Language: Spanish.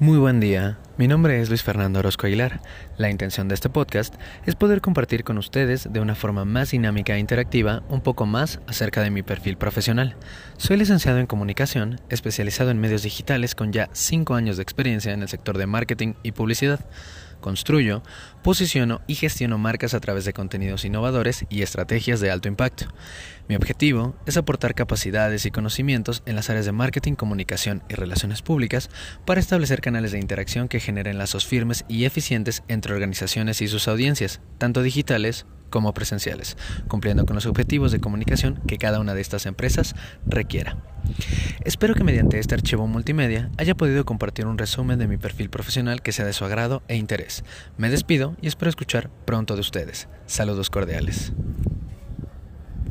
Muy buen día, mi nombre es Luis Fernando Orozco Aguilar. La intención de este podcast es poder compartir con ustedes de una forma más dinámica e interactiva un poco más acerca de mi perfil profesional. Soy licenciado en comunicación, especializado en medios digitales con ya 5 años de experiencia en el sector de marketing y publicidad. Construyo, posiciono y gestiono marcas a través de contenidos innovadores y estrategias de alto impacto. Mi objetivo es aportar capacidades y conocimientos en las áreas de marketing, comunicación y relaciones públicas para establecer canales de interacción que generen lazos firmes y eficientes entre organizaciones y sus audiencias, tanto digitales como presenciales, cumpliendo con los objetivos de comunicación que cada una de estas empresas requiera. Espero que mediante este archivo multimedia haya podido compartir un resumen de mi perfil profesional que sea de su agrado e interés. Me despido y espero escuchar pronto de ustedes. Saludos cordiales.